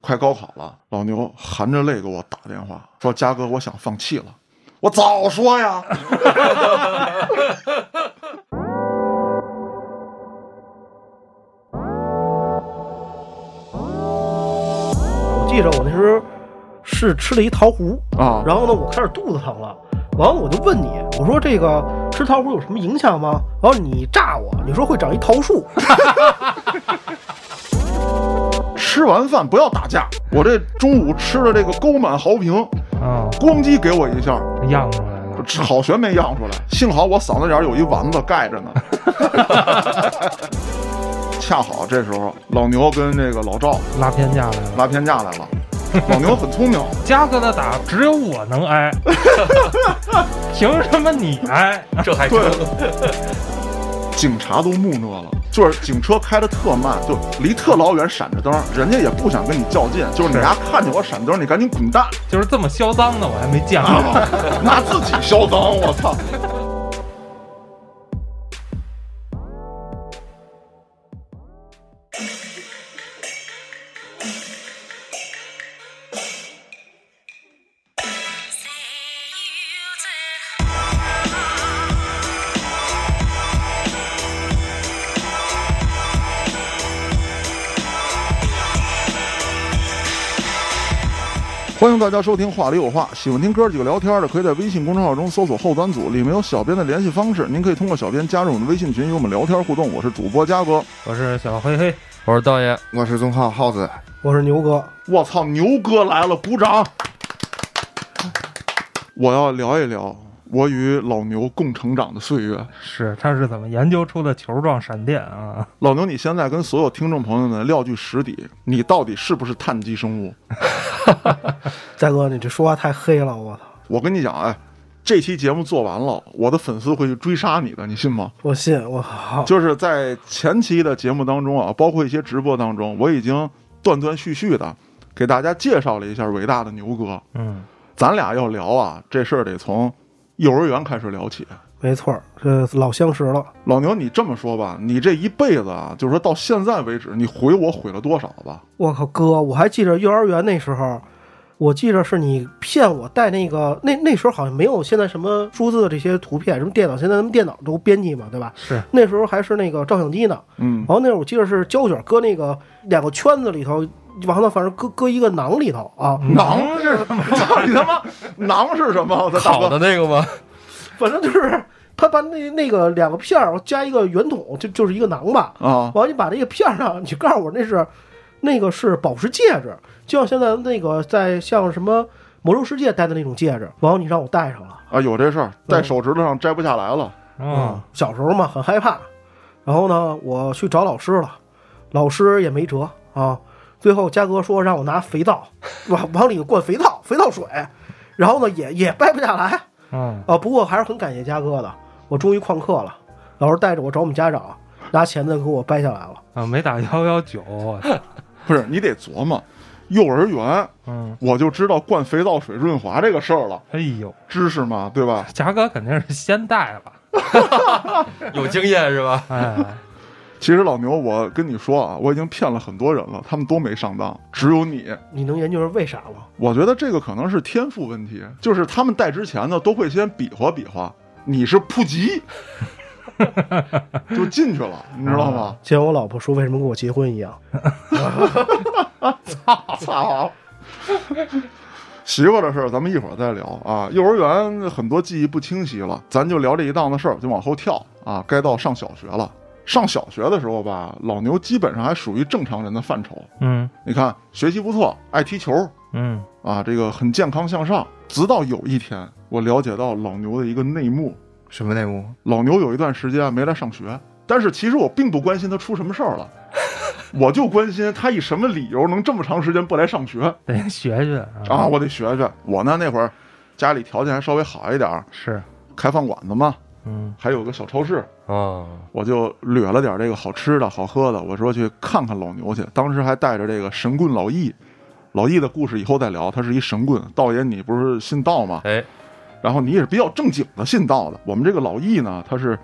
快高考了，老牛含着泪给我打电话说：“嘉哥，我想放弃了。” 我早说呀！我 记着我那时候是吃了一桃核，啊，然后呢，我开始肚子疼了，完了我就问你，我说这个吃桃核有什么影响吗？然后你炸我，你说会长一桃树，吃完饭不要打架。我这中午吃的这个沟满豪平，啊，咣叽给我一下，漾出来了。好悬没漾出来，幸好我嗓子眼儿有一丸子盖着呢。恰好这时候老牛跟这个老赵拉偏架来了，拉偏架来了，老牛很聪明，嘉哥的打只有我能挨，凭什么你挨？这还对，警察都木讷了，就是警车开的特慢，就离特老远闪着灯，人家也不想跟你较劲，就是你是丫看见我闪灯，你赶紧滚蛋，就是这么嚣张的，我还没见过。啊拿自己嚣张，我操！欢迎大家收听《话里有话》，喜欢听哥几个聊天的，可以在微信公众号中搜索“后端组”，里面有小编的联系方式，您可以通过小编加入我们的微信群，与我们聊天互动。我是主播嘉哥，我是小黑黑，我是道爷，我是宗浩耗子，我是牛哥，我操，牛哥来了，鼓掌！我要聊一聊我与老牛共成长的岁月。是他是怎么研究出的球状闪电啊？老牛，你现在跟所有听众朋友们撂句实底，你到底是不是碳基生物？大哥，你这说话太黑了，我操！我跟你讲，哎，这期节目做完了，我的粉丝会去追杀你的，你信吗？我信，我好，就是在前期的节目当中啊，包括一些直播当中，我已经断断续续的给大家介绍了一下伟大的牛哥。嗯，咱俩要聊啊，这事儿得从幼儿园开始聊起。没错儿，这老相识了。老牛，你这么说吧，你这一辈子啊，就是说到现在为止，你毁我毁了多少吧？我靠，哥，我还记着幼儿园那时候，我记着是你骗我带那个，那那时候好像没有现在什么数字的这些图片，什么电脑，现在咱们电脑都编辑嘛，对吧？是那时候还是那个照相机呢，嗯然，后那会儿我记得是胶卷搁那个两个圈子里头，完了反正搁搁一个囊里头啊，囊是什么？操 你他妈，囊是什么？我操，大好的那个吗？反正就是他把那那个两个片儿加一个圆筒，就就是一个囊吧。啊，完了，你把这个片儿上，你告诉我那是那个是宝石戒指，就像现在那个在像什么魔兽世界戴的那种戒指，完了你让我戴上了。啊，有这事儿，在手指头上摘不下来了。嗯，小时候嘛很害怕，然后呢我去找老师了，老师也没辙啊。最后嘉哥说让我拿肥皂 往往里灌肥皂，肥皂水，然后呢也也掰不下来嗯，啊。不过还是很感谢嘉哥的，我终于旷课了，老师带着我找我们家长，拿钳子给我掰下来了。啊，没打幺幺九，不是，你得琢磨，幼儿园嗯，我就知道灌肥皂水润滑这个事儿了，哎呦，知识嘛，对吧？嘉哥肯定是先带了，有经验是吧？哎，其实老牛，我跟你说啊，我已经骗了很多人了，他们都没上当，只有你。你能研究是为啥吗？我觉得这个可能是天赋问题，就是他们带之前呢，都会先比划比划，你是扑急，就进去了，你知道吗？就像我老婆说为什么跟我结婚一样。操！媳妇的事儿咱们一会儿再聊啊。幼儿园很多记忆不清晰了，咱就聊这一档子事儿，就往后跳啊。该到上小学了。上小学的时候吧，老牛基本上还属于正常人的范畴。嗯你看，学习不错，爱踢球嗯，啊，这个很健康向上。直到有一天，我了解到老牛的一个内幕。什么内幕？老牛有一段时间没来上学，但是其实我并不关心他出什么事儿了，我就关心他以什么理由能这么长时间不来上学得学学啊！我得学学。我呢那会儿家里条件还稍微好一点儿，是，开饭馆子嘛，嗯还有个小超市，啊，我就掠了点这个好吃的好喝的，我说去看看老牛去。当时还带着这个神棍老易，老易的故事以后再聊，他是一神棍。道爷，你不是信道吗？哎，然后你也是比较正经的信道的。我们这个老易呢，他是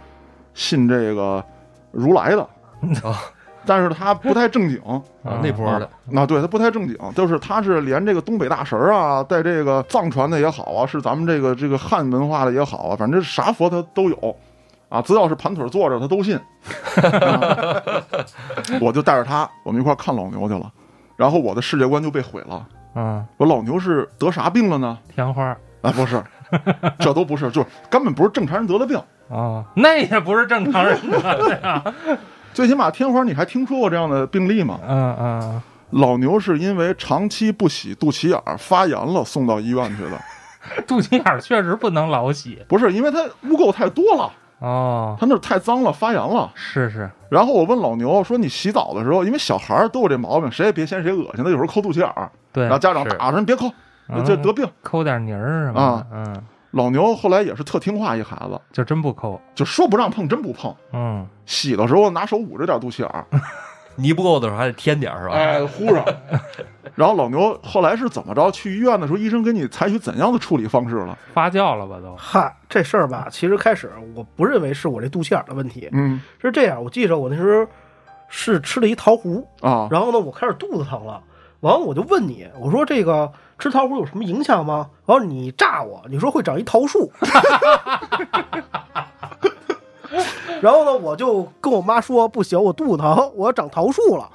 信这个如来的 哦但是他不太正经。啊，那波的，那对他不太正经，就是他是连这个东北大神儿啊，带这个藏传的也好啊，是咱们这个这个汉文化的也好啊，反正啥佛他都有啊，只要是盘腿坐着他都信。啊 我就带着他，我们一块儿看老牛去了，然后我的世界观就被毁了。啊，我老牛是得啥病了呢？天花啊，不是，这都不是，就是根本不是正常人得的病。哦，那也不是正常人得的呀。最起码天花，你还听说过这样的病例吗？嗯嗯，老牛是因为长期不洗肚脐眼儿发炎了，送到医院去的。肚脐眼儿确实不能老洗。不是因为它污垢太多了，哦，它那儿太脏了，发炎了。是是，然后我问老牛说：“你洗澡的时候，因为小孩儿都有这毛病，谁也别嫌谁恶心，他有时候抠肚脐眼儿，对然后，家长打着你别抠，嗯这得病。抠点泥儿什么啊的，嗯，老牛后来也是特听话一孩子，就真不抠。就说不让碰真不碰。嗯，洗的时候拿手捂着点肚脐眼儿，泥不够的时候还得添点儿是吧？哎，糊上。然后老牛后来是怎么着？去医院的时候，医生给你采取怎样的处理方式了？发酵了吧都。嗨，这事儿吧，其实开始我不认为是我这肚脐眼儿的问题，嗯是这样。我记着我那时候是吃了一桃核，啊，然后呢，我开始肚子疼了，完了我就问你，我说这个吃桃核有什么影响吗？然后你炸我，你说会长一桃树。然后呢，我就跟我妈说不行，我肚子疼，我要长桃树了。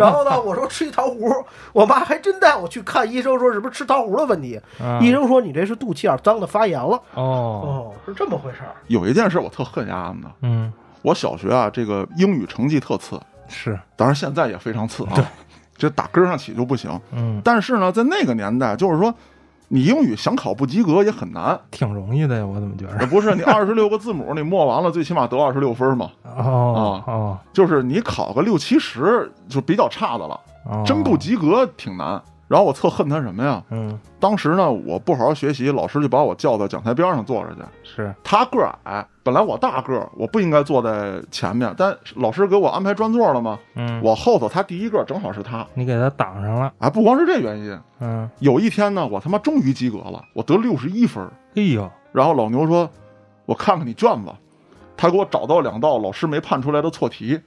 然后呢，我说吃一桃核，我妈还真带我去看医生，说是不是吃桃核的问题？嗯医生说你这是肚脐眼脏的发炎了。哦，哦，是这么回事儿。有一件事我特恨丫的，嗯，我小学啊，这个英语成绩特次，是，当然现在也非常次啊，这打根儿上起就不行。嗯，但是呢，在那个年代，就是说，你英语想考不及格也很难。挺容易的呀，我怎么觉得？不是你二十六个字母，你默完了，最起码得二十六分嘛。哦哦就是你考个六七十就比较差的了，哦，真不及格挺难。然后我特恨他什么呀？嗯，当时呢，我不好好学习，老师就把我叫到讲台边上坐着去。是，他个儿矮，本来我大个儿，我不应该坐在前面，但老师给我安排专座了嘛，嗯，我后头他第一个，正好是他。你给他挡上了，哎，不光是这原因，嗯，有一天呢，我他妈终于及格了，我得六十一分儿。哎呦，然后老牛说：“我看看你卷子。”他给我找到两道老师没判出来的错题，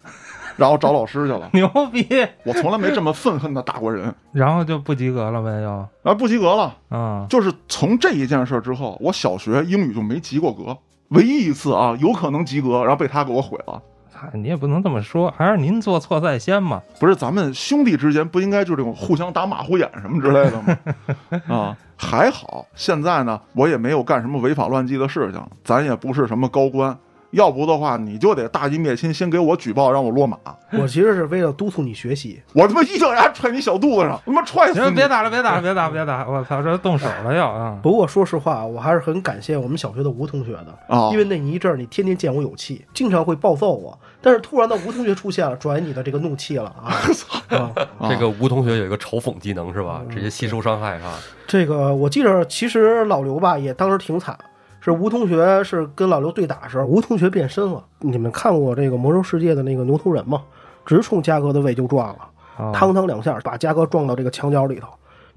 然后找老师去了。牛逼，我从来没这么愤恨的打过人，然后就不及格了呗，又，啊不及格了。啊，就是从这一件事之后，我小学英语就没及过格，唯一一次啊，有可能及格，然后被他给我毁了。嗨，你也不能这么说，还是您做错在先嘛。不是咱们兄弟之间不应该就这种互相打马虎眼什么之类的吗？啊，还好现在呢，我也没有干什么违法乱纪的事情，咱也不是什么高官，要不的话你就得大义灭亲，先给我举报，让我落马。我其实是为了督促你学习。我他妈一脚牙踹你小肚子上，他妈踹死！别打了，别打了，别打，别打！我操，这动手了要啊！不过说实话，我还是很感谢我们小学的吴同学的，啊因为那一阵儿你天天见我有气，经常会暴揍我，但是突然的吴同学出现了，转移你的这个怒气了啊！啊，啊这个吴同学有一个嘲讽技能是吧？直接吸收伤害啊！这个我记着，其实老刘吧也当时挺惨，是吴同学是跟老刘对打的时候，吴同学变身了。你们看过这个《魔兽世界》的那个牛头人吗？直冲嘉哥的胃就撞了，哦汤汤两下把嘉哥撞到这个墙角里头。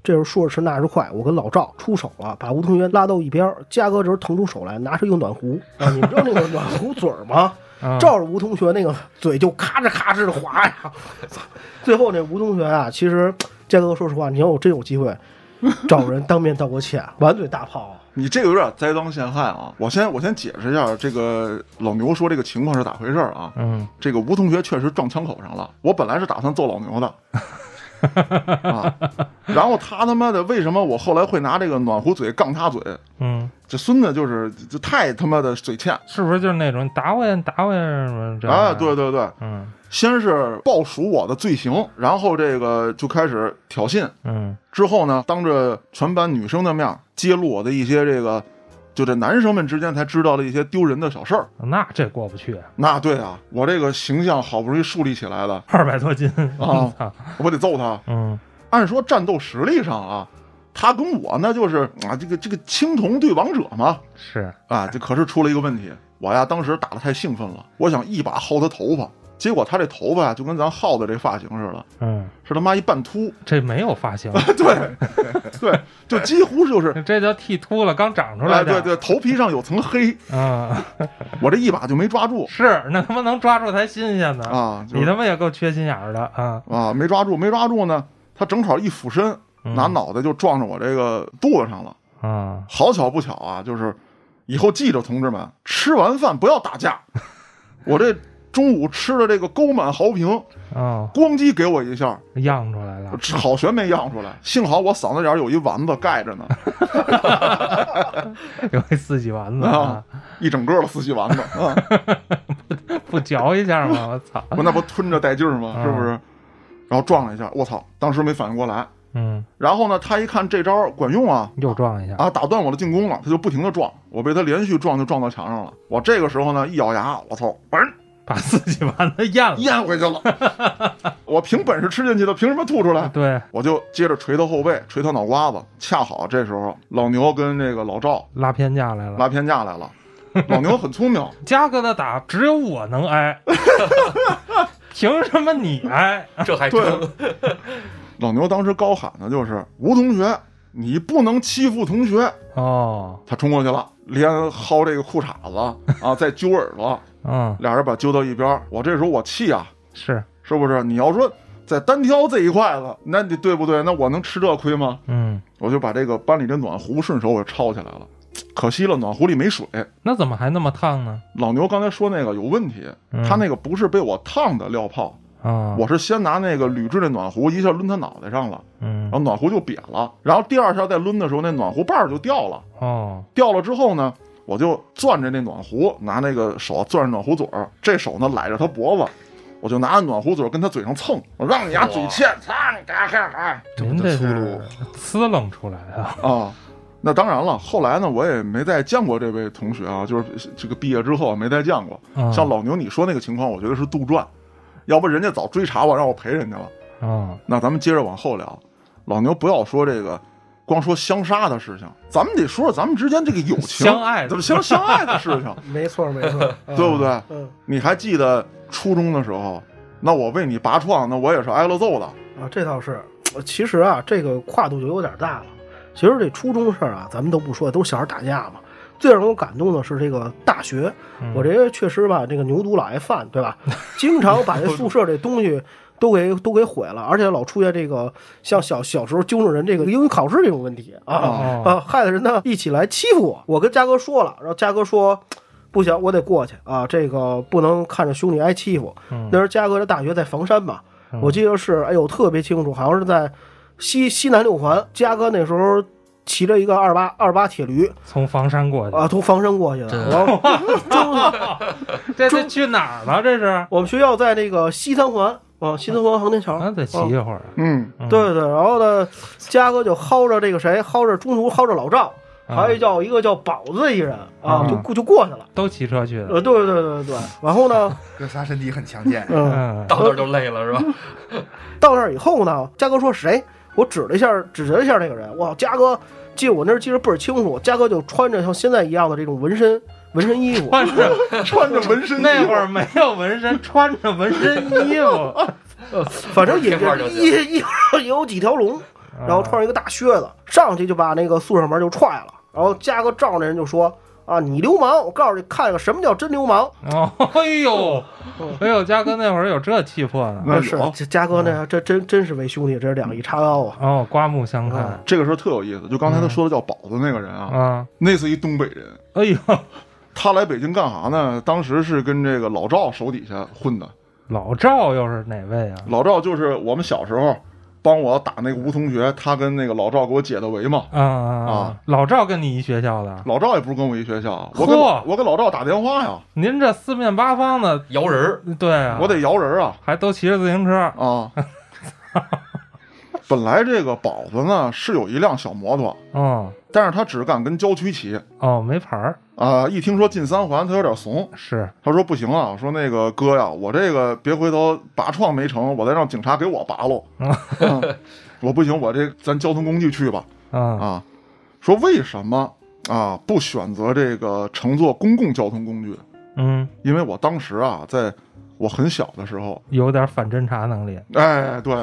这时候说时迟那时快，我跟老赵出手了，把吴同学拉到一边儿。嘉哥这时候腾出手来，拿出一个暖壶啊，你们知道那个暖壶嘴儿吗？嗯照着吴同学那个嘴就咔哧咔哧的划呀。最后那吴同学啊，其实嘉哥说实话，你要我真有机会 找人当面道过歉，满嘴大炮。你这个有点栽赃陷害啊！我先我先解释一下，这个老牛说这个情况是咋回事啊？嗯，这个吴同学确实撞枪口上了，我本来是打算揍老牛的。啊，然后他他妈的为什么我后来会拿这个暖壶嘴杠他嘴？嗯，这孙子就是就太他妈的嘴欠是不是就是那种你打我呀，你打我呀什么这样？啊！对，对对，嗯先是报数我的罪行，然后这个就开始挑衅，嗯之后呢，当着全班女生的面揭露我的一些这个，就这男生们之间才知道的一些丢人的小事儿。那这过不去，那对啊，我这个形象好不容易树立起来了，二百多斤，啊我操，我得揍他。嗯。按说战斗实力上啊，他跟我那就是啊，这个这个青铜对王者嘛，是，啊，这可是出了一个问题。我呀，当时打的太兴奋了，我想一把薅他头发，结果他这头发啊就跟咱耗子这发型似的，嗯，是他妈一半秃，这没有发型，对对，就几乎就是。这叫剃秃了，刚长出哎，来的。对对，头皮上有层黑，啊，我这一把就没抓住是，那他妈能抓住才新鲜呢。啊，就你他妈也够缺心眼儿的啊！啊，没抓住，没抓住呢，他正好一俯身，嗯拿脑袋就撞着我这个肚子上了。啊，好巧不巧啊，就是以后记着同志们，吃完饭不要打架。我这中午吃的这个沟满豪平，哦，咣叽给我一下，漾出来了。好悬没漾出来，幸好我嗓子眼儿有一丸子盖着呢，有一四喜丸子啊啊，，一整个的四喜丸子啊，不嚼一下吗？我操！我那不吞着带劲儿吗？是不是？然后撞了一下，我操，当时没反应过来。嗯，然后呢，他一看这招管用啊，又撞一下。啊，打断我的进攻了，他就不停的撞，我被他连续撞就撞到墙上了。我这个时候呢，一咬牙，我操，嘣，把自己丸子咽了。咽回去了。我凭本事吃进去的，凭什么吐出来？对，我就接着捶他后背，捶他脑瓜子。恰好这时候老牛跟这个老赵拉偏架来了。拉偏架来了。老牛很聪明，嘉哥的打只有我能挨，凭什么你挨？这还真老牛当时高喊的就是吴同学，你不能欺负同学。哦，他冲过去了，连薅这个裤衩子 啊，再揪耳朵，嗯，俩人把揪到一边。我这时候我气啊，是，是不是？你要说在单挑这一块子，那你对不对？那我能吃这亏吗？嗯，我就把这个班里的暖壶顺手我就抄起来了，可惜了，暖壶里没水。那怎么还那么烫呢？老牛刚才说那个有问题，嗯他那个不是被我烫的料泡，啊，我是先拿那个铝制的暖壶一下抡他脑袋上了，嗯然后暖壶就瘪了，然后第二下再抡的时候，那暖壶把儿就掉了，哦，掉了之后呢，我就攥着那暖壶，拿那个手攥着暖壶嘴儿，这手呢揽着他脖子。我就拿着暖壶嘴儿跟他嘴上蹭，我让你丫嘴欠，操你嘎嘎嘎！您这是呲楞出来的。啊，那当然了，后来呢，我也没再见过这位同学啊，就是这个毕业之后没再见过。嗯像老牛你说那个情况，我觉得是杜撰，要不人家早追查我，让我赔人家了。啊，那咱们接着往后聊，老牛不要说这个，光说相杀的事情，咱们得说说咱们之间这个友情、相爱的咱们相相爱的事情，没错没错，啊对不对？嗯你还记得初中的时候，那我为你拔创，那我也是挨了揍的。啊，这倒是。呃其实啊，这个跨度就有点大了。其实这初中事儿啊，咱们都不说，都是小孩打架嘛。最让我感动的是这个大学，嗯我这个确实吧，这个牛犊老爱犯，对吧？经常把这宿舍这东西都给都给毁了，而且老出现这个像小小时候纠正人这个英语考试这种问题啊哦啊，害得人呢一起来欺负我。我跟嘉哥说了，然后嘉哥说。不行，我得过去啊！这个不能看着兄弟挨欺负。嗯那时候嘉哥的大学在房山吧，我记得是，哎呦，特别清楚，好像是在西西南六环。嘉哥那时候骑着一个二八二八铁驴从房山过去，啊，从房山过去的。然后 中这这去哪儿了？这是？我们学校在那个西三环啊，西三环航天桥。那，得骑一会儿。嗯，嗯对对，然后呢，嘉哥就薅着这个谁，薅着中途薅着老赵，啊还有一叫一个叫宝子一人啊，嗯就过就过去了。都骑车去的。呃，对对对对对，然后呢，哥仨身体很强健，嗯，嗯，到那儿就累了是吧？到那儿以后呢，嘉哥说谁？我指了一下，指了一下那个人。哇，嘉哥记我那儿记得倍儿清楚。嘉哥就穿着像现在一样的这种纹身纹身衣服，穿着穿着纹身衣服那会儿没有纹身，穿着纹身衣服，反正也贴块儿就行衣衣服上也有几条龙，然后穿上一个大靴子，上去就把那个宿舍门就踹了。然后嘉哥照那人就说：“啊，你流氓！我告诉你，看看什么叫真流氓。哦，哎呦，哎呦，嘉哥那会儿有这气魄呢。那是嘉哥那这真真是为兄弟，这是两肋插刀啊！哦，刮目相看这个时候特有意思，就刚才他说的叫宝子那个人啊，啊！那是一东北人，哎呦，他来北京干啥呢？当时是跟这个老赵手底下混的。老赵又是哪位啊？老赵就是我们小时候帮我打那个吴同学，他跟那个老赵给我解的围嘛。啊啊啊！老赵跟你一学校的，老赵也不是跟我一学校，我跟嚯我跟老赵打电话呀，您这四面八方的，摇人儿，对啊，我得摇人啊还都骑着自行车，啊！本来这个宝子呢是有一辆小摩托，嗯但是他只敢跟郊区骑哦，没牌儿，啊。一听说进三环，他有点怂，是他说不行啊，说那个哥呀，我这个别回头拔创没成，我再让警察给我拔喽。嗯 我不行，我这咱交通工具去吧啊啊。说为什么啊不选择这个乘坐公共交通工具？嗯因为我当时啊在我很小的时候，有点反侦查能力哎，对，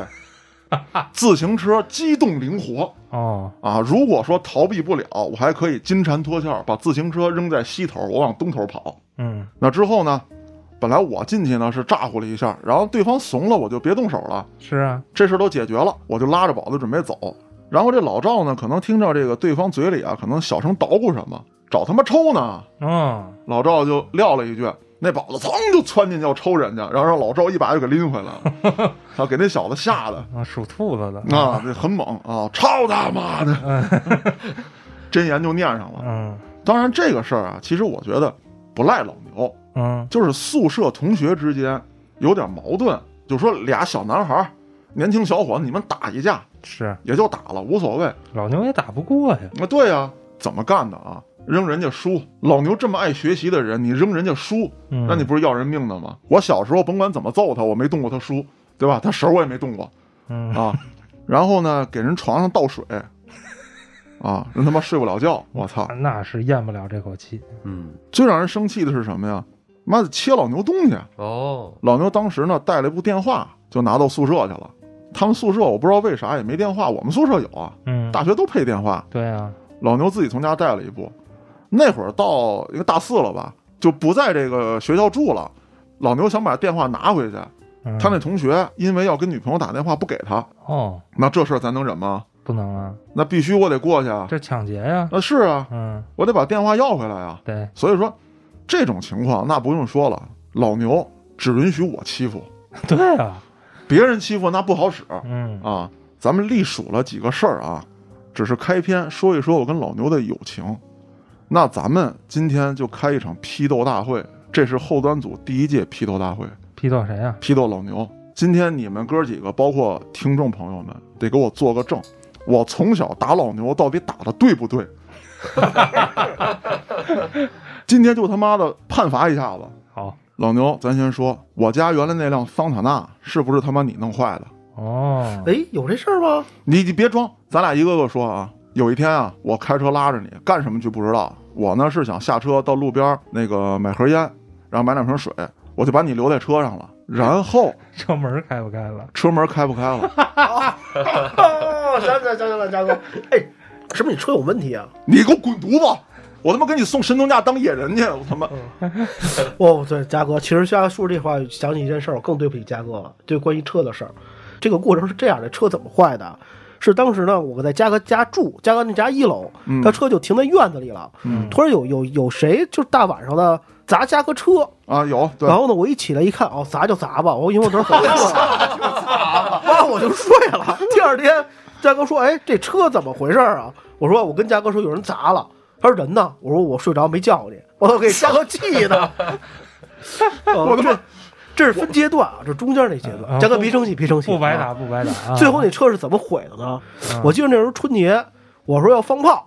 自行车机动灵活哦，啊。如果说逃避不了，我还可以金蝉脱壳，把自行车扔在西头，我往东头跑。嗯那之后呢，本来我进去呢是咋呼了一下，然后对方怂了，我就别动手了。是啊，这事都解决了，我就拉着宝子准备走。然后这老赵呢，可能听着这个对方嘴里啊，可能小声捣鼓什么，找他妈抽呢。嗯老赵就撂了一句，那宝子噌就窜进去要抽人家，然后让老赵一把就给拎回来了，啊，给那小子吓的啊，属兔子的啊，这很猛啊，操他妈的，真言就念上了。嗯当然这个事儿啊，其实我觉得不赖老牛，嗯就是宿舍同学之间有点矛盾，就说俩小男孩儿，年轻小伙子，你们打一架是也就打了，无所谓。老牛也打不过呀，啊，对呀、怎么干的啊？扔人家书，老牛这么爱学习的人，你扔人家书，嗯那你不是要人命的吗？我小时候甭管怎么揍他，我没动过他书，对吧？他手我也没动过嗯啊。然后呢，给人床上倒水，啊，人他妈睡不了觉，我操！那是咽不了这口气，嗯，最让人生气的是什么呀？妈的，切老牛东西！哦，老牛当时呢带了一部电话，就拿到宿舍去了。他们宿舍我不知道为啥也没电话，我们宿舍有啊，嗯，大学都配电话。对啊，老牛自己从家带了一部，那会儿到一个大四了吧，就不在这个学校住了。老牛想把电话拿回去，嗯他那同学因为要跟女朋友打电话不给他，哦那这事儿咱能忍吗？不能啊，那必须我得过去啊！这抢劫呀，那是啊，嗯我得把电话要回来啊！对，所以说，这种情况那不用说了，老牛只允许我欺负，对啊，别人欺负那不好使嗯啊。咱们历数了几个事儿啊，只是开篇说一说我跟老牛的友情。那咱们今天就开一场批斗大会，这是后端组第一届批斗大会，批斗谁呀？批斗老牛。今天你们哥几个，包括听众朋友们，得给我做个证，我从小打老牛到底打的对不对？今天就他妈的判罚一下子。好老牛，咱先说，我家原来那辆桑塔纳是不是他妈你弄坏的？哦，哎，有这事儿吗？你你别装，咱俩一个个说啊。有一天啊，我开车拉着你干什么去不知道，我呢是想下车到路边那个买盒烟，然后买两瓶水，我就把你留在车上了。然后车门开不开了？车门开不开了，哦，想起来，想起来，嘉哥，哎，是不是你车有问题啊？你给我滚犊子！我他妈给你送神农架当野人去！我他妈 哦，对，嘉哥，其实嘉哥说这话，想起一件事儿，我更对不起嘉哥了，就关于车的事儿。这个过程是这样的，车怎么坏的？是当时呢，我在嘉哥家住，嘉哥那家一楼，嗯他车就停在院子里了。嗯突然有有有谁就是大晚上的砸嘉哥车，啊有对然，后呢，我一起来一看，哦，砸就砸吧，我因为我当时很累了，完了我就睡了。第二天，嘉哥说：“哎，这车怎么回事啊？”我说：“我跟嘉哥说有人砸了。”他说：“人呢？”我说：“我睡着没叫你。”我都给嘉哥气的。我这这是分阶段啊，这中间那阶段。啊嘉哥别生气，别生气，啊不白打，不白打。啊最后那车是怎么毁的呢？嗯我记得那时候春节，我说要放炮，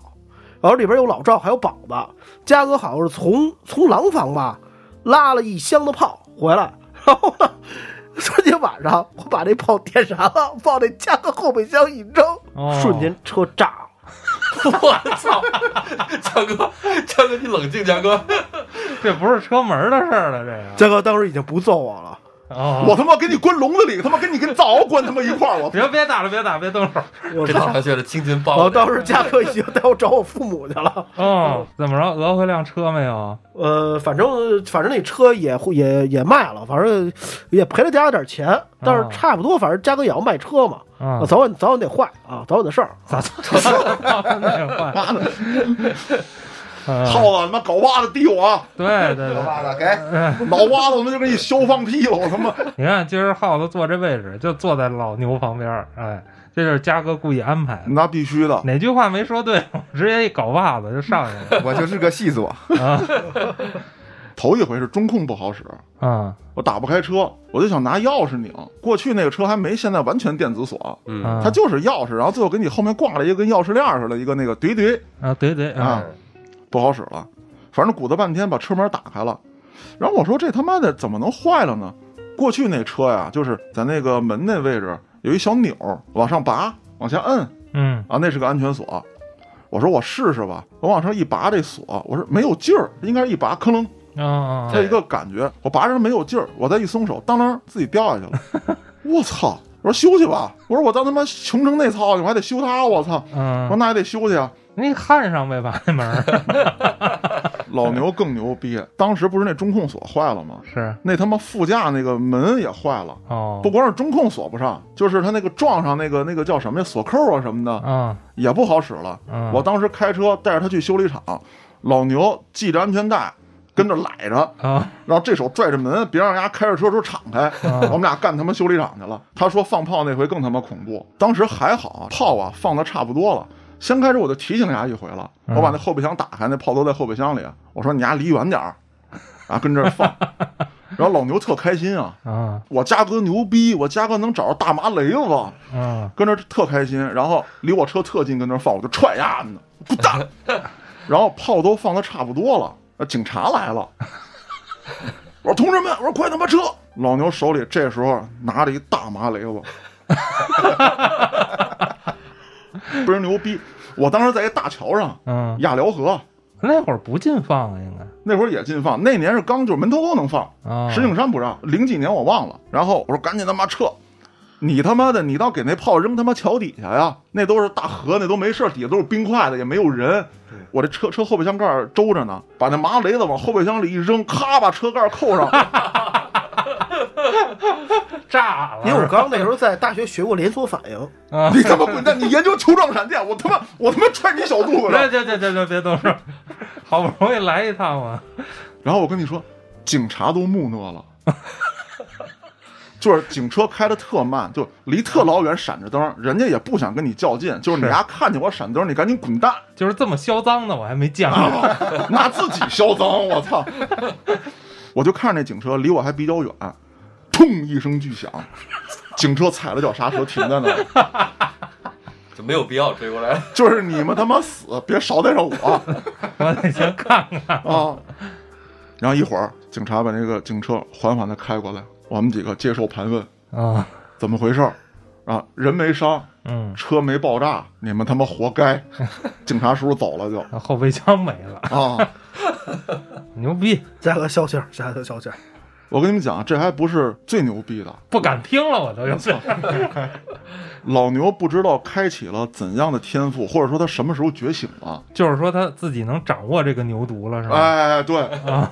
然后里边有老赵还有宝子，嘉哥好像是从从廊坊吧拉了一箱的炮回来，然后呢，春节晚上我把这炮点燃了，放那嘉哥后备箱一扔，哦瞬间车炸了。我操，强哥，强哥，你冷静，强哥，这不是车门的事儿了，这个。强哥当时已经不揍我了，哦，我他妈给你关笼子里，他妈跟你跟枣关他妈一块儿，我别别打了，别打，别动手。这我操！条线的青筋然暴露。后当时嘉哥已经带我找我父母去了。哦，怎么着？讹回辆车没有？呃，反正反正那车也会也也卖了，反正也赔了家点钱，但是哦差不多，反正嘉哥也要卖车嘛，啊啊，，早晚早晚得坏啊，早晚的事儿。咋那个坏？妈的，嗯耗子他妈搞袜子滴我，对对对，袜子给。脑瓜子他妈就给你削放屁了，我他妈。你看今儿耗子坐这位置，就坐在老牛旁边儿，哎，这就是嘉哥故意安排的。那必须的。哪句话没说对，直接一搞袜子就上去了。我就是个细作，啊。头一回是中控不好使，啊。我打不开车，我就想拿钥匙拧。过去那个车还没现在完全电子锁，嗯，啊！它就是钥匙，然后最后给你后面挂了一个跟钥匙链似的一个那个怼怼，啊，怼怼啊，不好使了。反正鼓捣半天把车门打开了，然后我说这他妈的怎么能坏了呢？过去那车呀，就是在那个门那位置有一小钮，往上拔，往下摁嗯啊，那是个安全锁。我说我试试吧，我往上一拔这锁，我说没有劲儿，应该是一拔，吭楞啊，它有一个感觉，我拔着没有劲儿，我再一松手，当啷自己掉下去了。我操！我说休息吧，我说我当他妈穷成那操性，我还得修它，我操！我说嗯，那也得休息啊。你焊上呗，把那门儿 老牛更牛逼，当时不是那中控锁坏了吗？是那他妈副驾那个门也坏了。哦不，光是中控锁不上，就是他那个撞上那个那个叫什么呀锁扣啊什么的嗯也不好使了。嗯，我当时开车带着他去修理厂，老牛系着安全带，跟着揽着，啊 然后这手拽着门，别让人家开着车时候敞开。我们俩干他妈修理厂去了。他说放炮那回更他妈恐怖，当时还好啊，炮啊放的差不多了。先开始我就提醒人家一回了，嗯我把那后备箱打开，那炮都在后备箱里。我说你丫离远点儿，啊，跟这儿放。然后老牛特开心啊，啊我嘉哥牛逼，我嘉哥能找着大麻雷子，啊跟那儿特开心。然后离我车特近，跟那儿放，我就踹丫呢，滚蛋！然后炮都放的差不多了，呃警察来了。我说同志们，我说快他妈撤！老牛手里这时候拿着一大麻雷子，倍儿牛逼。我当时在一大桥上，嗯，亚辽河那会儿不禁放啊，应该那会儿也禁放，那年是刚就是门头沟能放，啊，石景山不让，零几年我忘了。然后我说赶紧他妈撤，你他妈的你倒给那炮扔他妈桥底下呀，那都是大河，那都没事儿，底下都是冰块的，也没有人。我这车车后备箱盖儿周着呢，把那麻雷子往后备箱里一扔，咔把车盖儿扣上。炸了，因为我刚那时候在大学学过连锁反应，啊，你他妈滚蛋！你研究球状闪电，我他妈我他妈踹你小肚子别上。别别别别别动手，好不容易来一趟嘛，然后我跟你说，警察都木讷了。就是警车开的特慢，就离特老远闪着灯，人家也不想跟你较劲，就是你是丫看见我闪灯，你赶紧滚蛋。就是这么嚣张的，我还没见过。拿自己嚣张，我操！我就看着那警车离我还比较远，砰一声巨响，警车踩了脚刹车停在那儿，就没有必要追过来。就是你们他妈死，别捎带上我我得先看看。啊！然后一会儿警察把那个警车缓缓的开过来，我们几个接受盘问，啊，怎么回事？啊，人没伤，嗯，车没爆炸，你们他妈活该！警察叔叔走了就后备箱没了，啊！牛逼，加个消气儿，加个消气儿。我跟你们讲，这还不是最牛逼的，不敢听了，我都有点。老牛不知道开启了怎样的天赋，或者说他什么时候觉醒了。就是说他自己能掌握这个牛犊了，是吧？哎，对，啊，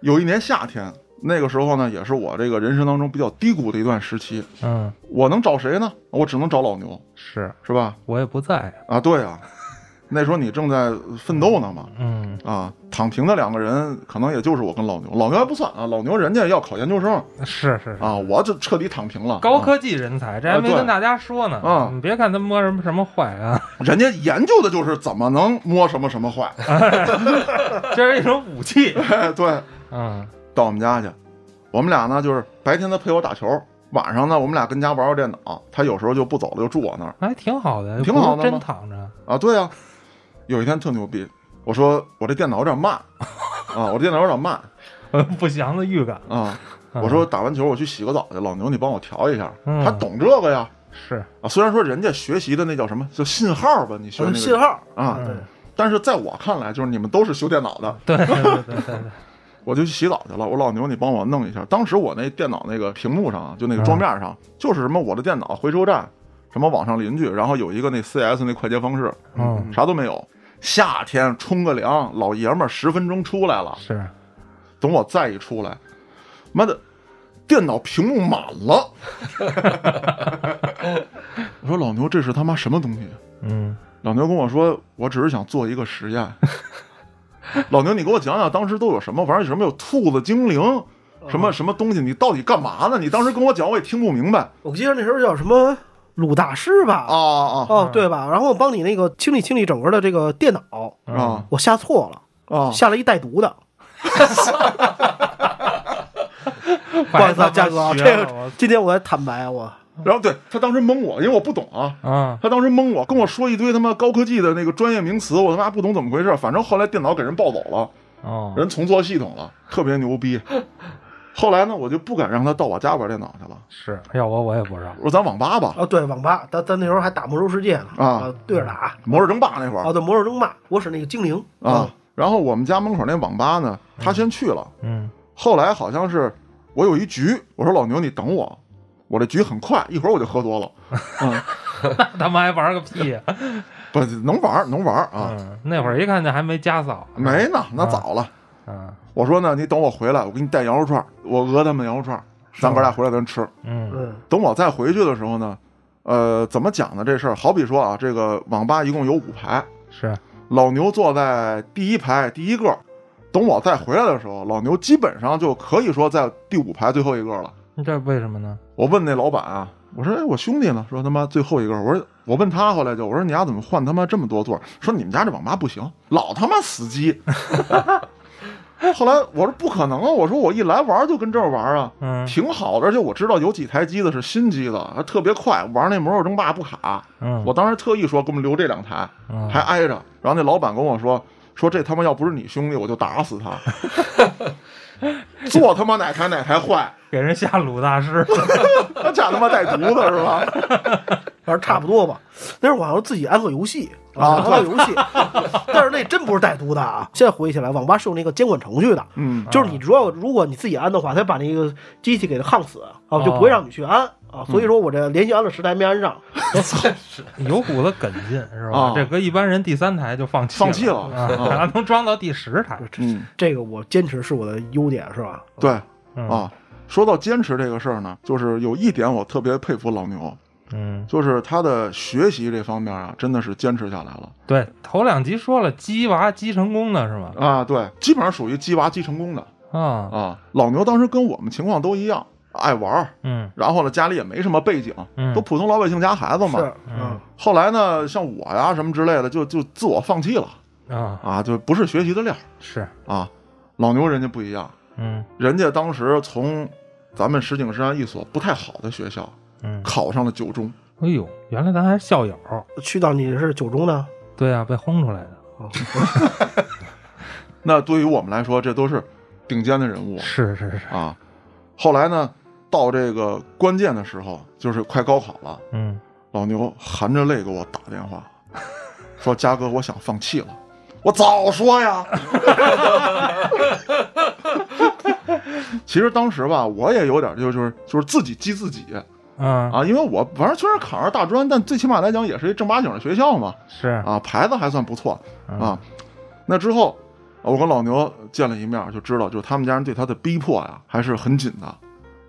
有一年夏天，那个时候呢，也是我这个人生当中比较低谷的一段时期。嗯，我能找谁呢？我只能找老牛，是是吧？我也不在。啊，对啊，那时候你正在奋斗呢嘛。嗯，啊，躺平的两个人，可能也就是我跟老牛。老牛还不算啊，老牛人家要考研究生是是是。啊，我就彻底躺平了。啊高科技人才，这还没跟大家说呢。嗯你别看他摸什么什么坏啊，人家研究的就是怎么能摸什么什么坏。这是一种武器。哎，对，嗯到我们家去，我们俩呢就是白天他陪我打球，晚上呢我们俩跟家玩玩电脑。他有时候就不走了，就住我那儿还挺好的，挺好的真躺着。啊。对啊，有一天特牛逼，我说我这电脑有点慢 啊，我这电脑有点慢呃，不祥的预感。啊。嗯我说打完球我去洗个澡去，老牛你帮我调一下。嗯他懂这个呀是，啊，虽然说人家学习的那叫什么叫信号吧，你学那个信号，啊，嗯但是在我看来，就是你们都是修电脑的，对对对对对对，我就去洗澡去了。我老牛，你帮我弄一下。当时我那电脑那个屏幕上啊，就那个桌面上，就是什么我的电脑回收站，什么网上邻居，然后有一个那 CS 那快捷方式，嗯啥都没有。夏天冲个凉，老爷们儿十分钟出来了。是，等我再一出来，妈的，电脑屏幕满了。我说老牛，这是他妈什么东西？嗯老牛跟我说，我只是想做一个实验。老牛，你给我讲讲当时都有什么玩意儿？什么有兔子精灵，什么什么东西？你到底干嘛呢？你当时跟我讲，我也听不明白我记得那时候叫什么鲁大师吧？哦哦哦，对吧？然后我帮你那个清理清理整个的这个电脑，嗯啊我下错了，啊！下了一带毒的。不好意思啊，嘉哥啊，这个今天我来坦白啊，我然后对他当时蒙我，因为我不懂啊。啊，他当时蒙我，跟我说一堆他妈高科技的那个专业名词，我他妈不懂怎么回事。反正后来电脑给人抱走了，哦，人重做系统了，特别牛逼。后来呢，我就不敢让他到我家玩电脑去了。是要我我也不让。我说咱网吧吧，啊，对，网吧，咱咱那时候还打魔兽世界呢啊，对着打。魔兽争霸那会儿。啊，对，魔兽争霸，我使那个精灵。啊，，然后我们家门口那网吧呢，他先去了，嗯。后来好像是我有一局，我说老牛你等我，我这局很快，一会儿我就喝多了，嗯，那他妈还玩个屁呀！不能玩能玩啊，嗯，那会儿一看见还没家嫂。没呢，那早了。嗯我说呢，你等我回来，我给你带羊肉串儿，我讹他们羊肉串儿，咱哥俩回来咱吃。嗯嗯等我再回去的时候呢，呃，怎么讲呢？这事儿好比说啊，这个网吧一共有五排，是老牛坐在第一排第一个。等我再回来的时候，老牛基本上就可以说在第五排最后一个了。这为什么呢？我问那老板啊，我说：“哎，我兄弟呢？”说他妈最后一个。我说：“我问他后来就我说你丫怎么换他妈这么多座？说你们家这网吧不行，老他妈死机。” 后来我说不可能啊！我说我一来玩就跟这儿玩啊，嗯挺好的，而且我知道有几台机子是新机子，还特别快，玩那魔兽争霸不卡。嗯，我当时特意说给我们留这两台，嗯还挨着。然后那老板跟我说说这他妈要不是你兄弟，我就打死他。做他妈哪台哪台坏，给人下鲁大师。他家他妈带毒的是吧？反正差不多吧。那时候我好像自己安个游戏啊安个游戏，但是那真不是带毒的啊。现在回忆起来，网吧是有那个监管程序的，嗯就是你如果如果你自己安的话，他把那个机器给它焊死啊，就不会让你去安啊。所以说我这连续安了十台没安上，有股子梗劲是吧？啊这搁一般人第三台就放弃放弃了啊，能装到第十台。嗯，这个我坚持是我的优点，是吧？对嗯啊。说到坚持这个事儿呢，就是有一点我特别佩服老牛，嗯，就是他的学习这方面啊，真的是坚持下来了对，头两集说了鸡娃鸡成功的是吗？啊。对，基本上属于鸡娃鸡成功的啊，啊。老牛当时跟我们情况都一样，爱玩儿，嗯然后呢家里也没什么背景，嗯都普通老百姓家孩子嘛。是，嗯后来呢，像我呀什么之类的，就就自我放弃了啊啊，就不是学习的料是，啊。老牛人家不一样，嗯人家当时从咱们石景山一所不太好的学校嗯，考上了九中，哎呦，原来咱还是校友。去到你是九中呢，对啊，被轰出来的。那对于我们来说，这都是顶尖的人物是是是，啊。后来呢，到这个关键的时候，就是快高考了，嗯老牛含着泪给我打电话，说：“嘉哥，我想放弃了。”我早说呀。其实当时吧，我也有点就就是就是自己激自己嗯啊，因为我反正虽然考上大专，但最起码来讲也是一正八经的学校嘛，是啊，牌子还算不错嗯啊。那之后，我跟老牛见了一面，就知道，就是他们家人对他的逼迫呀，还是很紧的。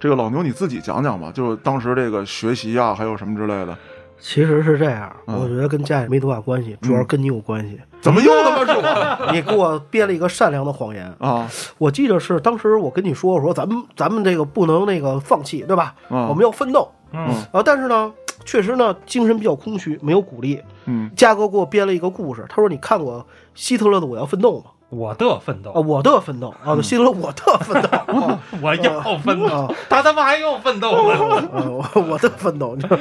这个老牛你自己讲讲吧，就是当时这个学习啊，还有什么之类的，其实是这样，嗯我觉得跟家里没多大关系，主要跟你有关系。怎么又他妈是我 你给我编了一个善良的谎言，啊？我记得是当时我跟你说，我说咱们咱们这个不能那个放弃，对吧？啊我们要奋斗嗯啊！但是呢，确实呢，精神比较空虚，没有鼓励。嗯嘉哥给我编了一个故事，他说：“你看过希特勒的《我要奋斗》吗？我的奋斗。啊，斗，我的奋斗。啊，希特勒我的奋斗。啊，我要奋斗。啊，他他妈还要奋斗。呢。呃，我我的奋斗。你知道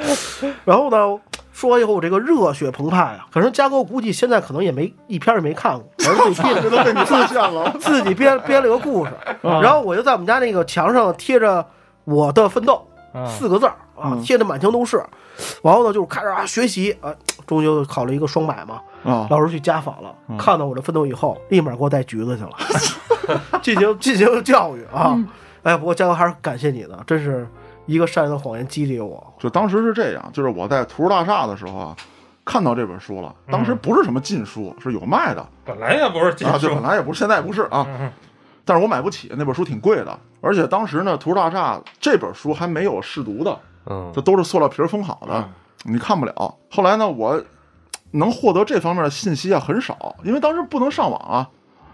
然后呢，说完以后我这个热血澎湃啊，可是嘉哥我估计现在可能也没一篇也没看过，反正自己编这都被你发现了。自己编编了个故事，啊。然后我就在我们家那个墙上贴着“我的奋斗”嗯四个字儿啊，嗯贴的满墙都是。然后呢，就是开始啊学习啊，终究考了一个双百嘛。啊，老师去家访了，嗯看到我的奋斗以后，立马给我带橘子去了，进行进行教育啊。嗯哎，不过嘉哥还是感谢你的，真是一个善意的谎言激励我。就当时是这样，就是我在图书大厦的时候啊，看到这本书了。当时不是什么禁书，是有卖的本来也不是禁书本来也不是，现在也不是啊。嗯但是我买不起，那本书挺贵的，而且当时呢，图书大厦这本书还没有试读的，嗯这都是塑料皮儿封好的，你看不了。后来呢，我能获得这方面的信息啊很少，因为当时不能上网啊，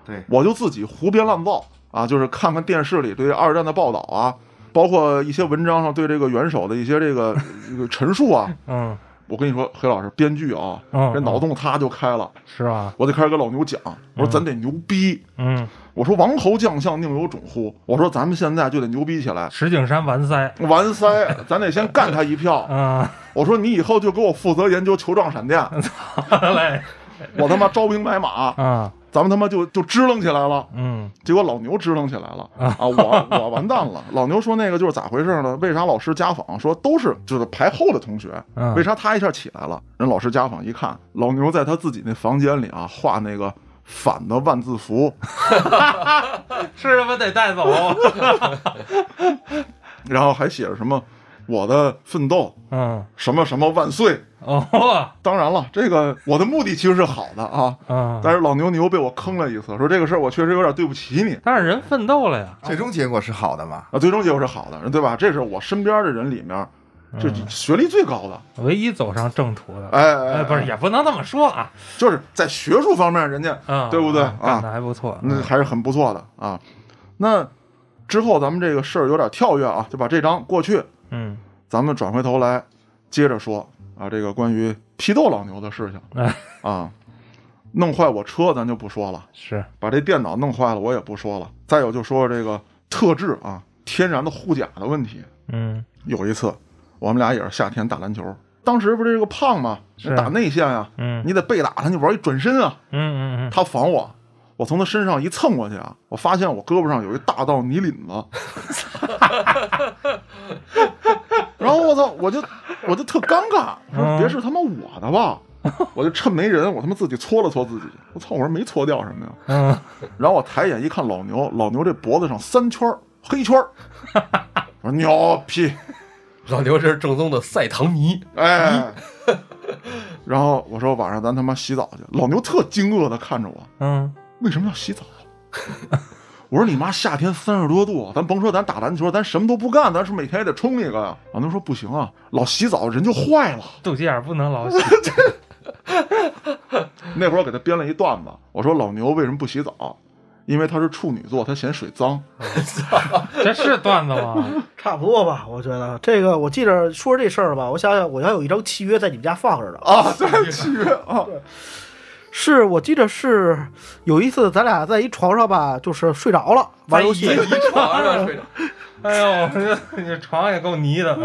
对我就自己胡编乱造啊，就是看看电视里对二战的报道啊，包括一些文章上对这个元首的一些这个 这个陈述啊。嗯我跟你说，黑老师编剧啊，嗯这脑洞他就开了，是吧？我就开始跟老牛讲，我说咱得牛逼，嗯，我说王侯将相宁有种乎？我说咱们现在就得牛逼起来，石景山完塞。完塞，咱得先干他一票。嗯，我说你以后就给我负责研究球状闪电，嘞我他妈招兵买马，啊，咱们他妈就就支棱起来了。嗯结果老牛支棱起来了啊！我我完蛋了。老牛说那个就是咋回事呢？为啥老师家访说都是就是排后的同学，嗯为啥他一下起来了？人老师家访一看，老牛在他自己那房间里啊画那个反的万字符，吃什么得带走。然后还写着什么我的奋斗嗯，什么什么万岁。哦，当然了，这个我的目的其实是好的啊，嗯，但是老牛你又被我坑了一次，说这个事儿我确实有点对不起你但是人奋斗了呀。最终结果是好的嘛？啊，最终结果是好的，对吧？这是我身边的人里面，这学历最高的，唯一走上正途的。哎哎哎，不是，也不能这么说啊。就是在学术方面，人家嗯，对不对啊的还不错。那还是很不错的啊。那之后咱们这个事儿有点跳跃啊，就把这章过去，嗯，咱们转回头来接着说啊，这个关于批斗老牛的事情哎，啊，弄坏我车咱就不说了，是，把这电脑弄坏了我也不说了。再有就说这个特制啊，天然的护甲的问题。嗯有一次，我们俩也是夏天打篮球，当时不是这个胖嘛，是。打内线啊、嗯。你得背打他，你玩一转身啊，嗯嗯嗯，他防我，我从他身上一蹭过去啊，我发现我胳膊上有一大道泥领子，然后我操，我就我就特尴尬，我说嗯。别是他妈我的吧，我就趁没人，我他妈自己搓了搓自己，我操，我说没搓掉什么呀，嗯，然后我抬眼一看老牛，老牛这脖子上三圈黑圈儿，我说牛批，老牛这是正宗的赛唐迷，哎，然后我说晚上咱他妈洗澡去，老牛特惊愕的看着我，嗯，为什么要洗澡？我说你妈，夏天三十多度，咱甭说咱打篮球，咱什么都不干，咱是每天也得冲一个呀。老牛说不行啊，老洗澡人就坏了。肚脐眼不能老洗。那会儿我给他编了一段子，我说老牛为什么不洗澡？因为她是处女座，她嫌水脏。这是段子吗？差不多吧，我觉得这个我记着说这事儿吧，我想想，我要有一张契约在你们家放着呢。啊，对，契约啊，是我记着是有一次咱俩在一床上吧，就是睡着了玩游戏，一床上睡着，哎呦，这这床也够泥的。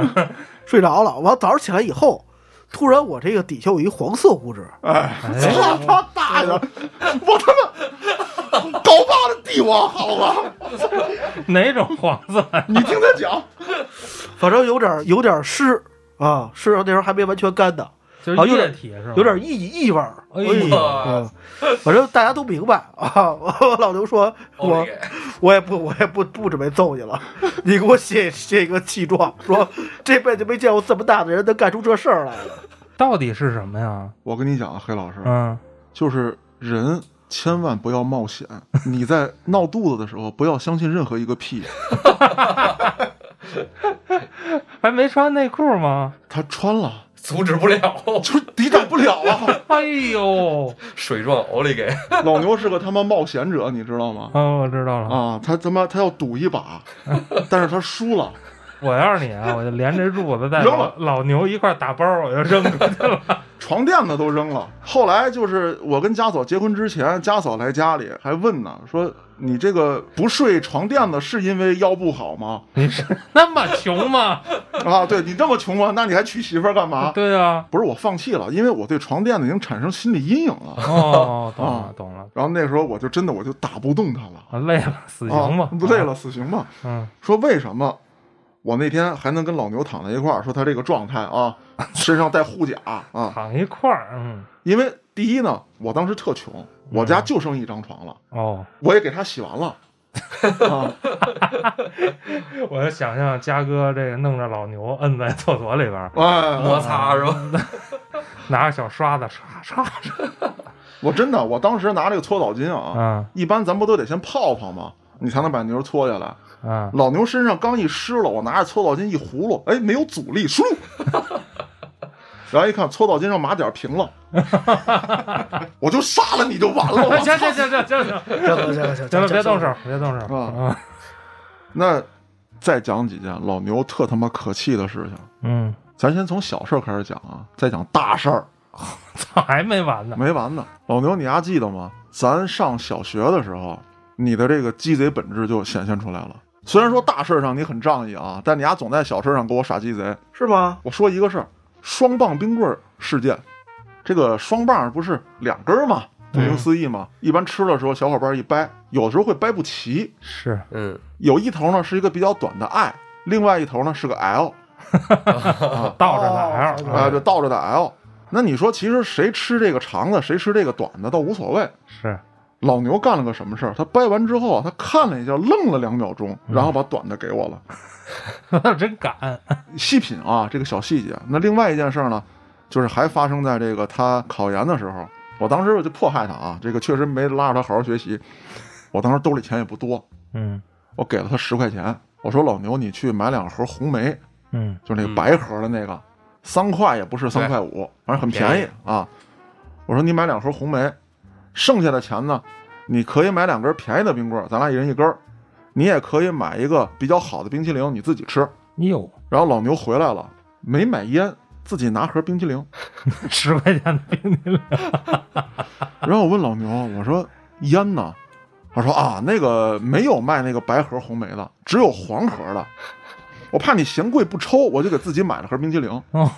睡着了，完早上起来以后，突然我这个底下有一黄色物质，哎，操他大爷，我他妈 高八的帝王好吧，哪种黄色？你听他讲，反正有点有点湿啊，湿那时候还没完全干的，就是啊有点液体是吧？有点异异味儿。哎呀反正大家都明白啊。我老刘说，我给我也不我也不不准备揍你了，你给我写写一个气状，说这辈子没见过这么大的人能干出这事儿来了。到底是什么呀？我跟你讲啊，黑老师，嗯，就是人千万不要冒险。你在闹肚子的时候，不要相信任何一个屁。还没穿内裤吗？他穿了，阻止不了，就是抵挡不了啊！哎呦，水状欧里给，老牛是个他妈冒险者，你知道吗？哦，我知道了。啊，他他妈他要赌一把，但是他输了。我要是你啊，我就连着褥子带老扔了老牛一块打包，我就扔出去了。床垫子都扔了。后来就是我跟家嫂结婚之前，家嫂来家里还问呢，说你这个不睡床垫子是因为腰不好吗？你 是那么穷吗？啊，对你这么穷吗？那你还娶媳妇儿干嘛？对啊。不是我放弃了，因为我对床垫子已经产生心理阴影了。哦，懂啊了，懂了。然后那时候我就真的我就打不动他了，啊，累了，死刑吧啊，累了，死刑吧。嗯，说为什么我那天还能跟老牛躺在一块儿？说他这个状态啊，身上带护甲啊，躺一块儿，嗯，因为第一呢，我当时特穷，我家就剩一张床了，哦，我也给他洗完了。啊，我就想象嘉哥这个弄着老牛摁在厕所里边儿，哎，摩擦是吧？拿个小刷子刷刷刷，我真的，我当时拿这个搓澡巾啊，嗯一般咱不都得先泡泡吗？你才能把牛搓下来。嗯，老牛身上刚一湿了，我拿着搓澡巾一葫芦，哎，没有阻力，唰，然后一看搓澡巾上码点平了，我就杀了你就完了。我行行行行行行，行了行了行行了，别动手，别动手。啊。啊，那再讲几件老牛特他妈可气的事情，嗯，咱先从小事儿开始讲啊，再讲大事儿，操，还没完呢，没完呢。老牛，你还记得吗？咱上小学的时候，你的这个鸡贼本质就显现出来了。虽然说大事儿上你很仗义啊，但你丫总在小事儿上给我耍鸡贼。是吧？我说一个事儿，双棒冰棍儿事件。这个双棒不是两根儿吗？顾名思义嘛。一般吃的时候，小伙伴一掰，有的时候会掰不齐。是，嗯，有一头呢是一个比较短的 I，另外一头呢是个 L，倒着的 l，啊，就倒着的 L。那你说，其实谁吃这个长的，谁吃这个短的，倒无所谓。是，老牛干了个什么事儿？他掰完之后啊，他看了一下，愣了两秒钟，然后把短的给我了。真敢！细品啊，这个小细节。那另外一件事儿呢，就是还发生在这个他考研的时候。我当时我就迫害他啊，这个确实没拉着他好好学习。我当时兜里钱也不多，嗯我给了他十块钱。我说老牛，你去买两盒红梅，嗯就那个白盒的那个，三块也不是三块五，反正很便宜啊。我说你买两盒红梅，剩下的钱呢，你可以买两根便宜的冰棍儿，咱俩一人一根儿。你也可以买一个比较好的冰淇淋，你自己吃。你有，然后老牛回来了，没买烟，自己拿盒冰淇淋。十块钱的冰淇淋，然后我问老牛，我说烟呢？他说啊，那个没有卖那个白盒红梅的，只有黄盒的。我怕你嫌贵不抽，我就给自己买了盒冰淇淋，哦，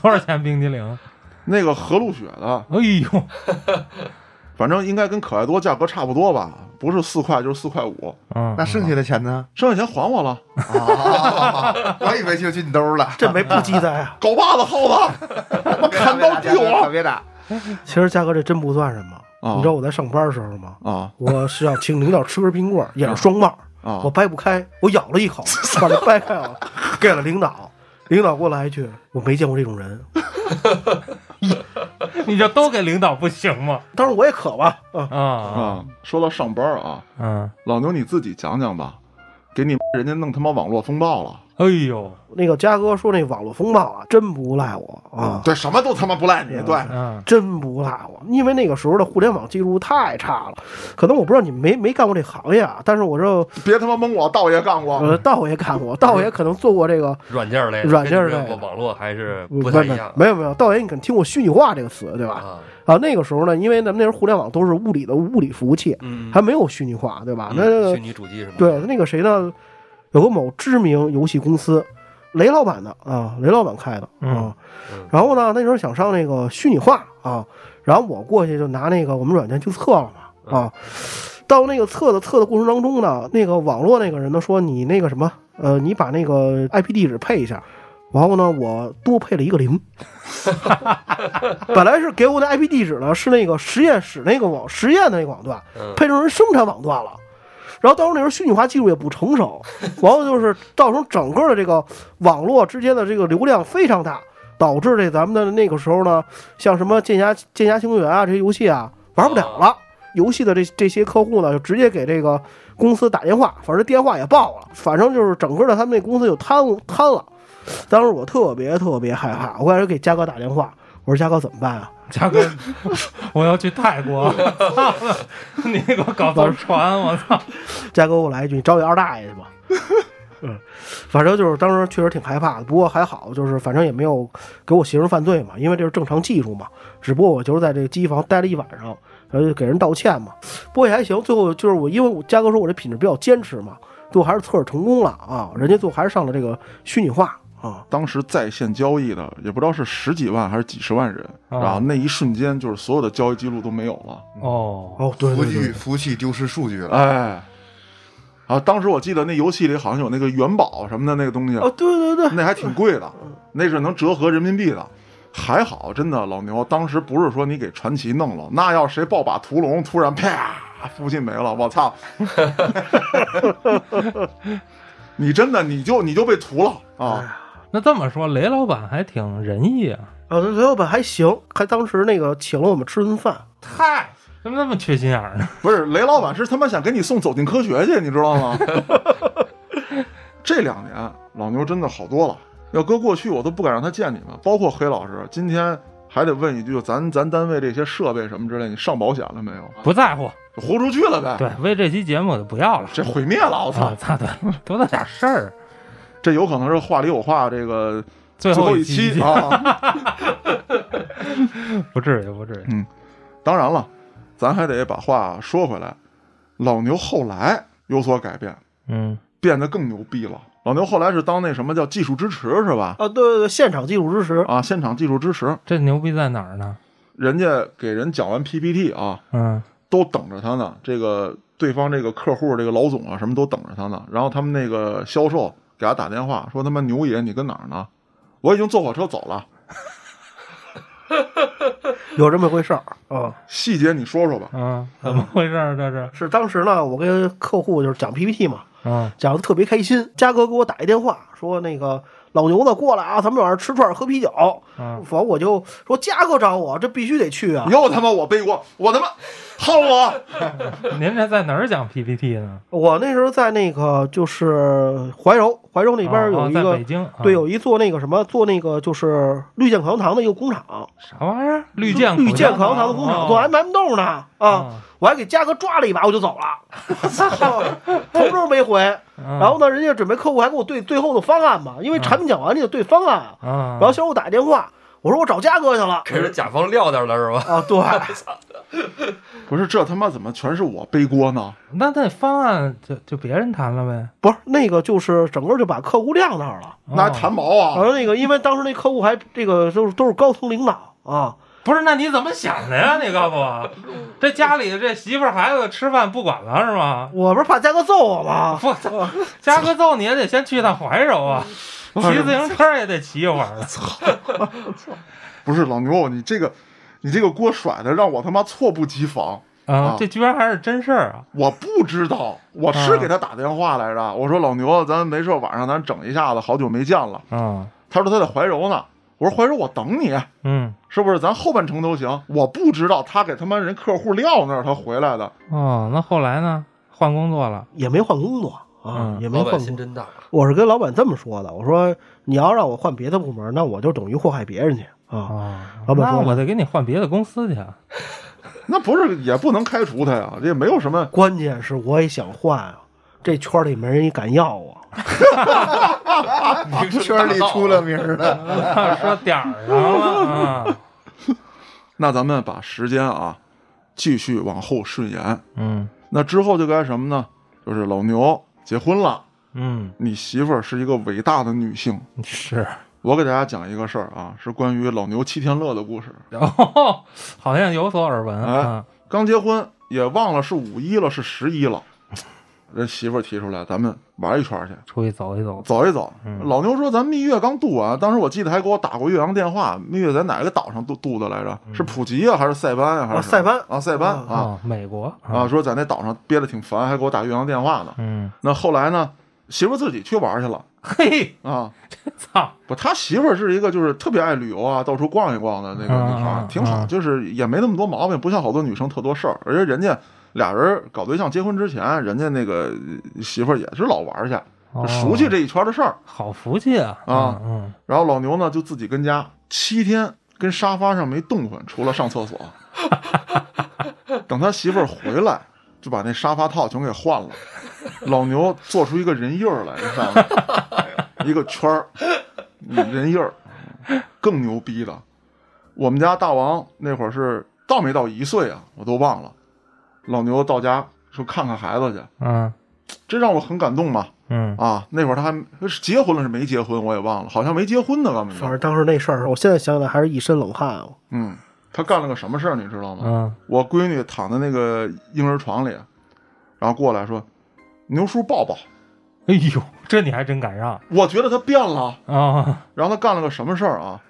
多少钱冰淇淋？那个和路雪的，哎呦，反正应该跟可爱多价格差不多吧，不是四块就是四块五，嗯，那剩下的钱呢？剩下钱还我了。啊，我以为就进兜了。这没不积灾啊！狗把子耗子，我砍刀逼可我别打！其实嘉哥这真不算什么。啊你知道我在上班的时候吗？啊我是要请领导吃根冰棍儿，也是双棒儿，啊我！掰不开，我咬了一口，把它掰开了，给了领导。领导给我来一句：“我没见过这种人。你就都给领导不行吗？”当然我也渴吧，啊，啊，说到上班啊，嗯，老牛你自己讲讲吧，给你人家弄他妈网络风暴了哎呦，那个嘉哥说那网络风暴啊，真不赖我啊，对，什么都他妈不赖你，对，嗯，真不赖我，因为那个时候的互联网技术太差了。可能我不知道你们没没干过这行业啊，但是我这别他妈蒙我，道爷干过。呃道爷干过，道爷可能做过这个，软件类的，软件类网络还是不不太一样。没有没有，道爷你可能听过虚拟化这个词对吧？啊，啊，那个时候呢，因为咱们那时候互联网都是物理的物理服务器，嗯，还没有虚拟化，对吧？那嗯虚拟主机是吗？对那个谁呢，有个某知名游戏公司，雷老板的啊，雷老板开的嗯啊。嗯然后呢，那时候想上那个虚拟化啊，然后我过去就拿那个我们软件去测了嘛啊。到那个测的测的过程当中呢，那个网络那个人呢说你那个什么呃，你把那个 IP 地址配一下。然后呢，我多配了一个零。本来是给我的 IP 地址呢是那个实验室那个网实验的那个网段，嗯配成人生产网段了。然后到时候那时候虚拟化技术也不成熟，完了就是造成整个的这个网络之间的这个流量非常大，导致这咱们的那个时候呢，像什么剑侠剑侠情缘啊这些游戏啊玩不了了。游戏的这这些客户呢，就直接给这个公司打电话，反正电话也爆了，反正就是整个的他们那公司就瘫瘫了。当时我特别特别害怕，我开始给嘉哥打电话，我说嘉哥怎么办啊？嘉哥，我要去泰国，操你给我搞艘船，我操！嘉哥给我来一句：“你找你二大爷去吧。”嗯，反正就是当时确实挺害怕的，不过还好，就是反正也没有给我刑事犯罪嘛，因为这是正常技术嘛。只不过我就是在这个机房待了一晚上，然后就给人道歉嘛。不过也还行，最后就是我，因为我嘉哥说我这品质比较坚持嘛，最后还是测试成功了啊，人家最后还是上了这个虚拟化啊。当时在线交易的也不知道是十几万还是几十万人，啊然后那一瞬间就是所有的交易记录都没有了。哦，哦，对服务器对对，服务器丢失数据了，哎，啊，当时我记得那游戏里好像有那个元宝什么的那个东西，哦，对对对，那还挺贵的，那是能折合人民币的。还好，真的老牛，当时不是说你给传奇弄了，那要谁抱把屠龙，突然啪，服务器没了，我操！你真的你就你就被屠了啊！那这么说，雷老板还挺仁义啊。啊，雷老板还行，还当时那个请了我们吃顿饭。嗨，怎么那么缺心眼儿呢？不是雷老板是他妈想给你送走进科学去，你知道吗？这两年老牛真的好多了，要搁过去我都不敢让他见你们，包括黑老师。今天还得问一句，咱咱单位这些设备什么之类，你上保险了没有？不在乎。豁出去了呗。对，为这期节目我就不要了。这毁灭了，我操！我操，对，多大点事儿。这有可能是话里有话，这个最最后一一期 啊。不至于，不至于。嗯当然了，咱还得把话说回来，老牛后来有所改变，嗯，变得更牛逼了。老牛后来是当那什么叫技术支持是吧？啊，对对对，现场技术支持。啊，现场技术支持，这牛逼在哪儿呢？人家给人讲完 PPT 啊，嗯，都等着他呢。这个对方这个客户这个老总啊，什么都等着他呢。然后他们那个销售给他打电话说：“他妈牛爷，你跟哪儿呢？我已经坐火车走了。”有这么回事儿啊。细节你说说吧。啊，怎么回事儿？这是？是当时呢，我跟客户就是讲 PPT 嘛，嗯讲的特别开心。嘉哥给我打一电话，说那个老牛子过来啊，咱们晚上吃串儿喝啤酒。嗯，反正我就说嘉哥找我，这必须得去啊。又他妈我背锅，我他妈薅我！您这在哪儿讲 PPT 呢？我那时候在那个就是怀柔，怀柔那边有一个、北京，啊对，有一做那个什么做那个就是绿箭口香糖的一个工厂，啥玩意儿？绿箭绿箭口口香糖的工厂哦做 M M 豆呢啊。啊，我还给嘉哥抓了一把，我就走了，操，通知没回。然然后呢，人家准备客户还给我对最后的方案嘛，因为产品讲完你得对方案然后小伙打电话，我说我找嘉哥去了。给人甲方撂那儿了是吧？啊，对，不是这他妈怎么全是我背锅呢？那那方案就就别人谈了呗，不是那个，就是整个就把客户晾那儿了。那谈毛啊？然后那个，因为当时那客户还这个都是都是高层领导啊，不是？那你怎么想的呀？你告诉我，这家里这媳妇儿孩子吃饭不管了是吗？我不是怕嘉哥揍我吗？我操，加个揍你也得先去趟怀柔啊，骑自行车也得骑一会儿操。不是老牛，你这个你这个锅甩的让我他妈猝不及防。啊，这居然还是真事儿啊！我不知道，我是给他打电话来着，我说老牛，咱没事晚上咱整一下子，好久没见了。啊他说他在怀柔呢，我说怀柔我等你，嗯是不是？咱后半程都行。我不知道他给他妈人客户撂那儿，他回来的。哦，那后来呢？换工作了。也没换工作啊，嗯也没换心真大，我是跟老板这么说的，我说你要让我换别的部门，那我就等于祸害别人去啊。哦，老板说那我得给你换别的公司去。啊那不是也不能开除他呀，这也没有什么。关键是我也想换啊，这圈里没人敢要我。圈里出了名儿的，说点儿上了啊。那咱们把时间啊继续往后顺延，嗯那之后就该什么呢？就是老牛结婚了，嗯，你媳妇儿是一个伟大的女性。是。我给大家讲一个事儿啊，是关于老牛七天乐的故事。哦，好像有所耳闻哎啊。刚结婚也忘了是五一了，是十一了。人媳妇儿提出来，咱们玩一圈儿去，出去走一走。走一走。嗯老牛说：“咱蜜月刚度完，当时我记得还给我打过岳阳电话。蜜月在哪个岛上度度的来着？是普吉啊，还是塞班啊？还是啊塞班啊？塞班啊啊哦，美国啊！。说在那岛上憋得挺烦，还给我打岳阳电话呢。嗯，那后来呢，媳妇儿自己去玩去了嘿，啊。操，不，他媳妇儿是一个就是特别爱旅游啊，到处逛一逛的那个女孩挺好，嗯就是也没那么多毛病，不像好多女生特多事儿。而且人家俩人搞对象结婚之前，人家那个呃媳妇儿也是老玩去，就熟悉这一圈的事儿。好福气啊！啊嗯，然后老牛呢就自己跟家七天跟沙发上没动换，除了上厕所。等他媳妇儿回来，就把那沙发套全给换了。老牛做出一个人印儿来，你看吗？一个圈儿，嗯人印儿。更牛逼的，我们家大王那会儿是到没到一岁啊，我都忘了。老牛到家说看看孩子去，嗯这让我很感动嘛。嗯啊，那会儿他还是结婚了是没结婚，我也忘了，好像没结婚呢，根本就。反正当时那事儿，我现在想起来还是一身冷汗啊。嗯，他干了个什么事儿，你知道吗？嗯，我闺女躺在那个婴儿床里，然后过来说：“牛叔抱抱。哎呦，这你还真敢让”我觉得他变了，啊！然后他干了个什么事儿啊？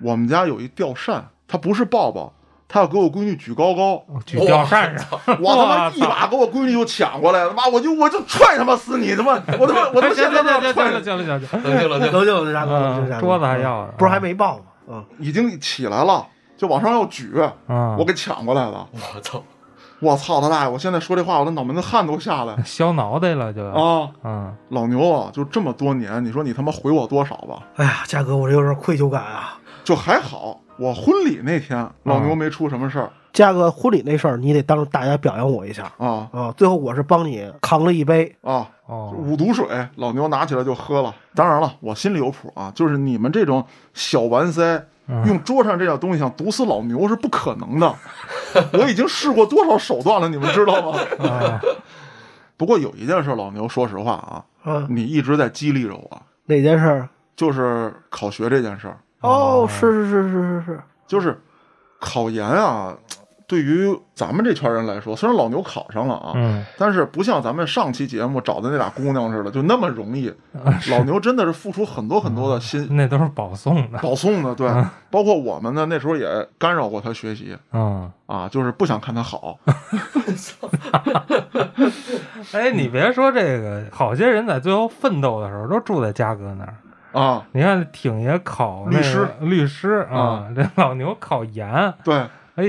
我们家有一吊扇，他不是抱抱，他要给我闺女举高高，举吊扇上，我他妈一把给我闺女就抢过来了，妈我就我就踹他妈死你他妈，我他妈 我他妈行现在行行行就要踹了，行行行行，冷静冷静。能就大哥，嗯大哥桌子还要呢不是还没爆吗？嗯，已经起来了，就往上要举，嗯，我给抢过来了。我操！我操他大爷！我现在说这话，我的脑门子汗都下来削脑袋了就，啊！嗯，老牛啊，就这么多年，你说你他妈回我多少吧？哎呀，嘉哥，我这有点愧疚感啊。就还好，我婚礼那天老牛没出什么事儿嘉哥婚礼那事儿，你得当着大家表扬我一下啊啊！最后我是帮你扛了一杯，啊！哦，五毒水，老牛拿起来就喝了。当然了，我心里有谱啊，就是你们这种小完塞，用桌上这点东西想毒死老牛是不可能的。我已经试过多少手段了，你们知道吗？啊，不过有一件事，老牛，说实话啊，嗯，你一直在激励着我，哪件事儿？就是考学这件事儿。哦，是是是是是是，就是考研啊，对于咱们这圈人来说，虽然老牛考上了啊，嗯，但是不像咱们上期节目找的那俩姑娘似的，就那么容易。老牛真的是付出很多很多的心。那都是保送的。保送的，对，包括我们呢，那时候也干扰过他学习。嗯，啊，就是不想看他好。哎，你别说这个，好些人在最后奋斗的时候都住在嘉哥那儿。啊，你看，挺爷考律师。律师啊啊，这老牛考研，对。哎，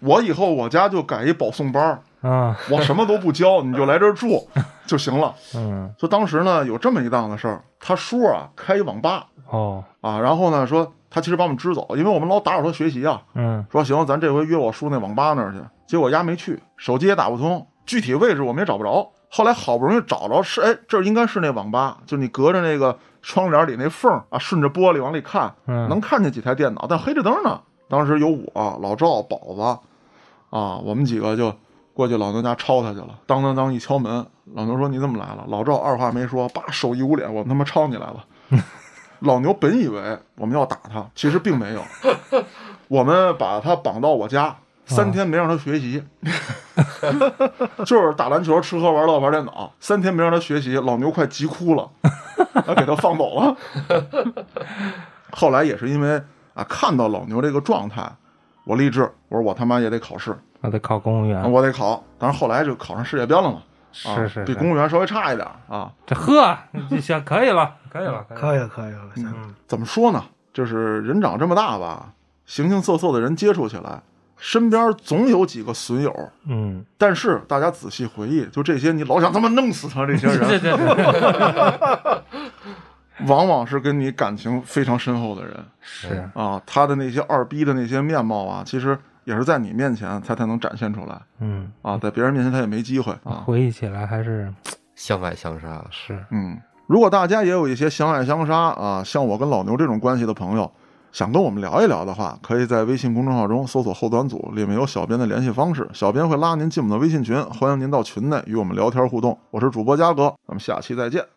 我以后我家就改一保送班，啊，我什么都不教，你就来这儿住 就行了。嗯，就当时呢有这么一档子事儿，他叔啊开一网吧哦，啊，然后呢说他其实把我们支走，因为我们老打扰他学习啊，嗯，说行，咱这回约我叔那网吧那儿去，结果丫没去，手机也打不通，具体位置我们也找不着。后来好不容易找着是，哎，这应该是那网吧，就你隔着那个窗帘里那缝儿啊，顺着玻璃往里看，嗯能看见几台电脑，但黑着灯呢。当时有我、老赵、宝子啊，我们几个就过去老牛家抄他去了。当当当一敲门，老牛说：“你怎么来了？”老赵二话没说，叭手一捂脸，我们他妈抄你来了。老牛本以为我们要打他，其实并没有。我们把他绑到我家，三天没让他学习，就是打篮球、吃喝玩乐、玩电脑，三天没让他学习，老牛快急哭了，啊，给他放走了。后来也是因为啊，看到老牛这个状态，我立志，我说我他妈也得考试，我得考公务员，我得考。但是后来就考上世界编了嘛，啊，是是是，比公务员稍微差一点啊。这呵，这行，可以了，可以了，以了，可以了，可以了，嗯，怎么说呢？就是人长这么大吧，形形色色的人接触起来，身边总有几个损友。嗯，但是大家仔细回忆，就这些你老想他妈弄死他这些对人，对 对，往往是跟你感情非常深厚的人。是，啊。他的那些二逼的那些面貌啊，其实也是在你面前他才能展现出来。嗯，啊，在别人面前他也没机会啊。回忆起来还是相爱相杀，是，嗯，如果大家也有一些相爱相杀啊，像我跟老牛这种关系的朋友，想跟我们聊一聊的话，可以在微信公众号中搜索“后端组”，里面有小编的联系方式，小编会拉您进我们的微信群，欢迎您到群内与我们聊天互动。我是主播嘉哥，咱们下期再见。